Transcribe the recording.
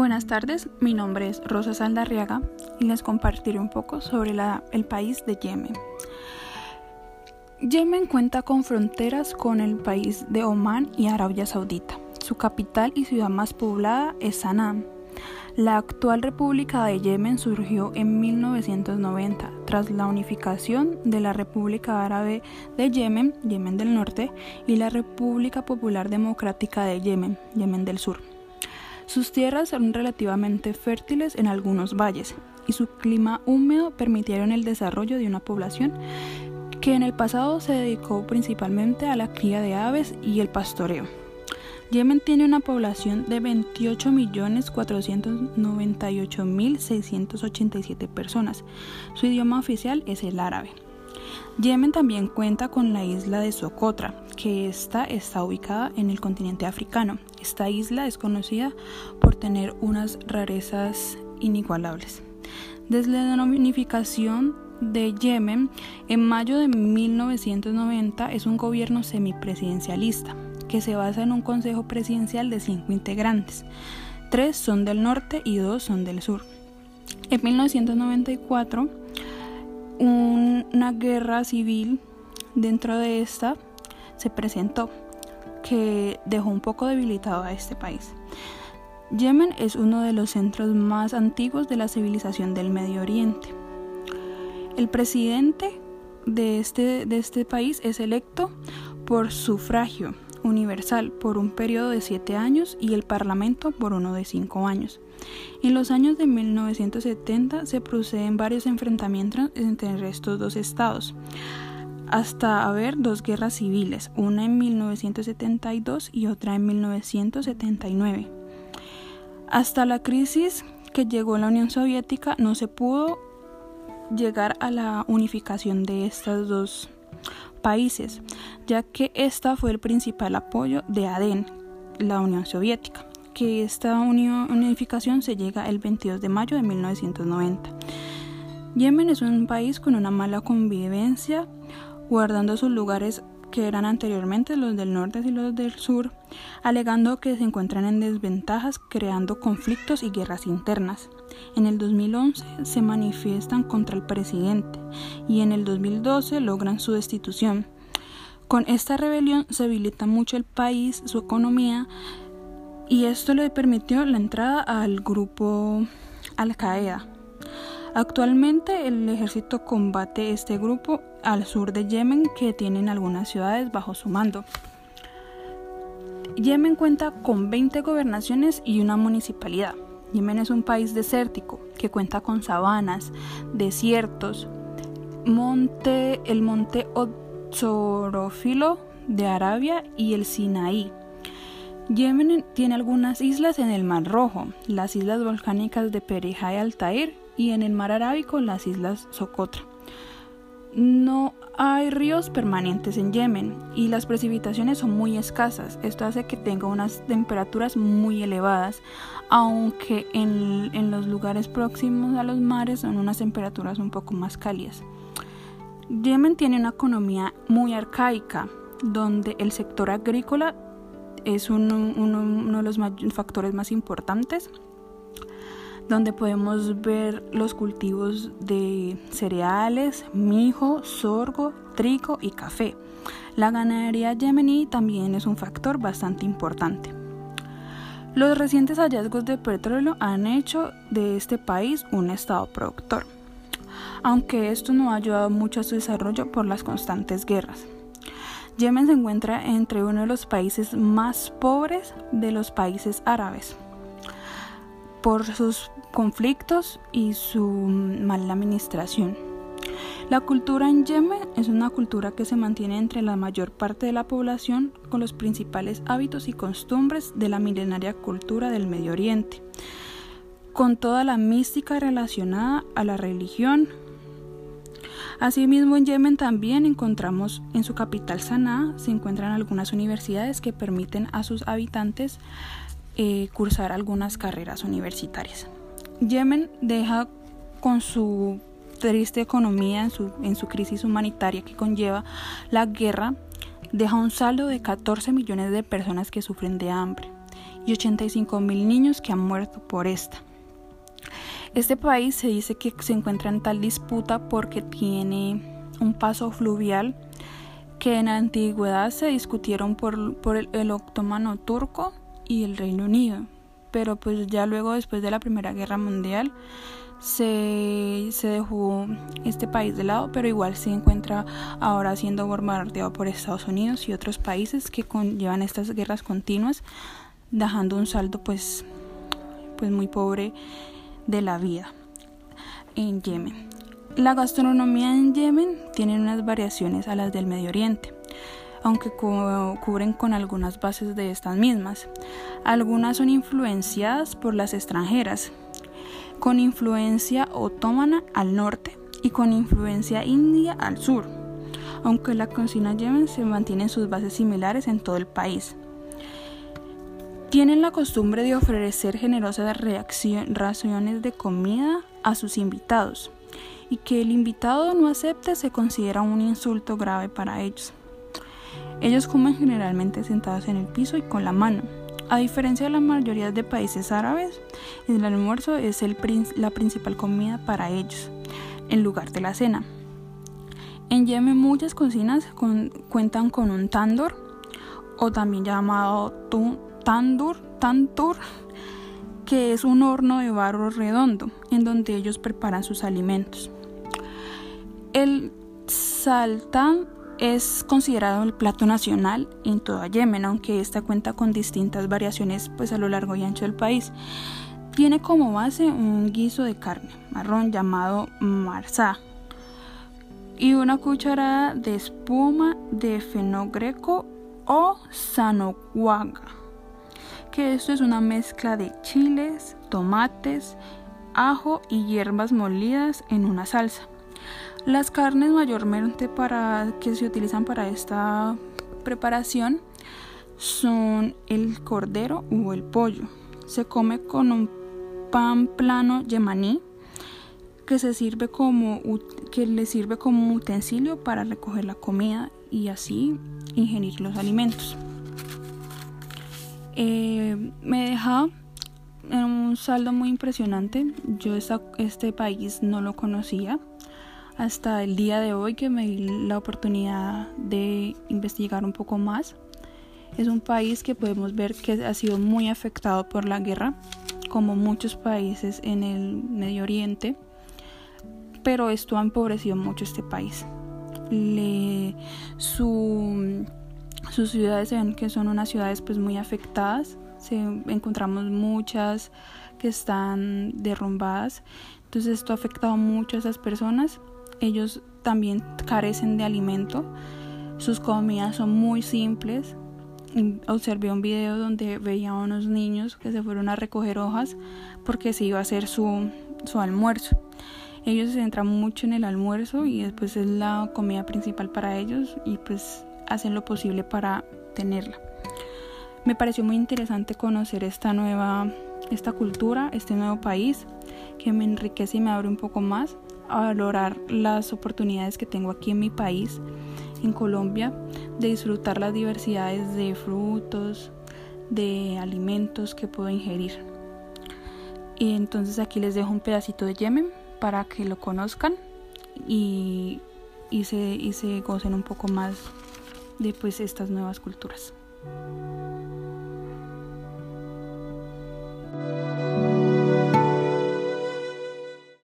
Buenas tardes, mi nombre es Rosa Saldarriaga y les compartiré un poco sobre el país de Yemen. Yemen cuenta con fronteras con el país de Omán y Arabia Saudita. Su capital y ciudad más poblada es Sanaa. La actual República de Yemen surgió en 1990 tras la unificación de la República Árabe de Yemen, Yemen del Norte, y la República Popular Democrática de Yemen, Yemen del Sur. Sus tierras son relativamente fértiles en algunos valles y su clima húmedo permitieron el desarrollo de una población que en el pasado se dedicó principalmente a la cría de aves y el pastoreo. Yemen tiene una población de 28.498.687 personas. Su idioma oficial es el árabe. Yemen también cuenta con la isla de Socotra, que esta está ubicada en el continente africano. Esta isla es conocida por tener unas rarezas inigualables. Desde la unificación de Yemen, en mayo de 1990 es un gobierno semipresidencialista que se basa en un consejo presidencial de cinco integrantes. Tres son del norte y dos son del sur. En 1994, una guerra civil dentro de esta se presentó que dejó un poco debilitado a este país. Yemen es uno de los centros más antiguos de la civilización del Medio Oriente. El presidente de este, de este país es electo por sufragio universal por un periodo de siete años y el Parlamento por uno de cinco años. En los años de 1970 se proceden varios enfrentamientos entre estos dos estados, hasta haber dos guerras civiles, una en 1972 y otra en 1979. Hasta la crisis que llegó la Unión Soviética no se pudo llegar a la unificación de estos dos países, ya que esta fue el principal apoyo de ADEN, la Unión Soviética, que esta unificación se llega el 22 de mayo de 1990. Yemen es un país con una mala convivencia, guardando sus lugares que eran anteriormente los del norte y los del sur, alegando que se encuentran en desventajas, creando conflictos y guerras internas. En el 2011 se manifiestan contra el presidente y en el 2012 logran su destitución. Con esta rebelión se debilita mucho el país, su economía, y esto le permitió la entrada al grupo Al Qaeda. Actualmente el ejército combate este grupo al sur de Yemen que tienen algunas ciudades bajo su mando. Yemen cuenta con 20 gobernaciones y una municipalidad. Yemen es un país desértico que cuenta con sabanas, desiertos, monte, el monte Otzorofilo de Arabia y el Sinaí. Yemen tiene algunas islas en el Mar Rojo, las islas volcánicas de Perijá y Altair y en el Mar Arábico las islas Socotra. No hay ríos permanentes en Yemen y las precipitaciones son muy escasas. Esto hace que tenga unas temperaturas muy elevadas, aunque en, en, los lugares próximos a los mares son unas temperaturas un poco más cálidas. Yemen tiene una economía muy arcaica, donde el sector agrícola es uno, uno de los factores más importantes donde podemos ver los cultivos de cereales, mijo, sorgo, trigo y café. La ganadería yemení también es un factor bastante importante. Los recientes hallazgos de petróleo han hecho de este país un estado productor, aunque esto no ha ayudado mucho a su desarrollo por las constantes guerras. Yemen se encuentra entre uno de los países más pobres de los países árabes por sus conflictos y su mala administración. La cultura en Yemen es una cultura que se mantiene entre la mayor parte de la población con los principales hábitos y costumbres de la milenaria cultura del Medio Oriente, con toda la mística relacionada a la religión. Asimismo, en Yemen también encontramos en su capital Sanaa se encuentran algunas universidades que permiten a sus habitantes cursar algunas carreras universitarias. Yemen deja con su triste economía en su, en su crisis humanitaria que conlleva la guerra, deja un saldo de 14 millones de personas que sufren de hambre y 85 mil niños que han muerto por esta. Este país se dice que se encuentra en tal disputa porque tiene un paso fluvial que en la antigüedad se discutieron por, por el, el turco y el Reino Unido, pero pues ya luego después de la Primera Guerra Mundial se, se, dejó este país de lado, pero igual se encuentra ahora siendo bombardeado por Estados Unidos y otros países que llevan estas guerras continuas, dejando un saldo pues, pues muy pobre de la vida en Yemen. La gastronomía en Yemen tiene unas variaciones a las del Medio Oriente, aunque cubren con algunas bases de estas mismas. Algunas son influenciadas por las extranjeras, con influencia otomana al norte y con influencia india al sur, aunque la cocina Yemen se mantiene en sus bases similares en todo el país. Tienen la costumbre de ofrecer generosas raciones de comida a sus invitados y que el invitado no acepte se considera un insulto grave para ellos. Ellos comen generalmente sentados en el piso y con la mano. A diferencia de la mayoría de países árabes, el almuerzo es la principal comida para ellos, en lugar de la cena. En Yemen muchas cocinas cuentan con un tandur, o también llamado tandur, que es un horno de barro redondo, en donde ellos preparan sus alimentos. El saltán es considerado el plato nacional en toda Yemen, aunque esta cuenta con distintas variaciones pues a lo largo y ancho del país. Tiene como base un guiso de carne marrón llamado marzá y una cucharada de espuma de fenogreco o sanoguaga, que esto es una mezcla de chiles, tomates, ajo y hierbas molidas en una salsa. Las carnes mayormente para, que se utilizan para esta preparación son el cordero o el pollo. Se come con un pan plano yemaní que se sirve como que le sirve como utensilio para recoger la comida y así ingerir los alimentos. Eh, me deja un saldo muy impresionante. Yo este país no lo conocía hasta el día de hoy que me di la oportunidad de investigar un poco más. Es un país que podemos ver que ha sido muy afectado por la guerra, como muchos países en el Medio Oriente, pero esto ha empobrecido mucho este país. su, sus ciudades se ven que son unas ciudades pues muy afectadas, se, encontramos muchas que están derrumbadas, entonces esto ha afectado mucho a esas personas ellos también carecen de alimento. Sus comidas son muy simples. Observé un video donde veía a unos niños que se fueron a recoger hojas porque se iba a hacer su, su almuerzo. Ellos se centran mucho en el almuerzo y después es la comida principal para ellos y pues hacen lo posible para tenerla. Me pareció muy interesante conocer esta nueva esta cultura, este nuevo país que me enriquece y me abre un poco más valorar las oportunidades que tengo aquí en mi país, en Colombia, de disfrutar las diversidades de frutos, de alimentos que puedo ingerir. Y entonces aquí les dejo un pedacito de Yemen para que lo conozcan y, y, se, y se gocen un poco más de pues estas nuevas culturas.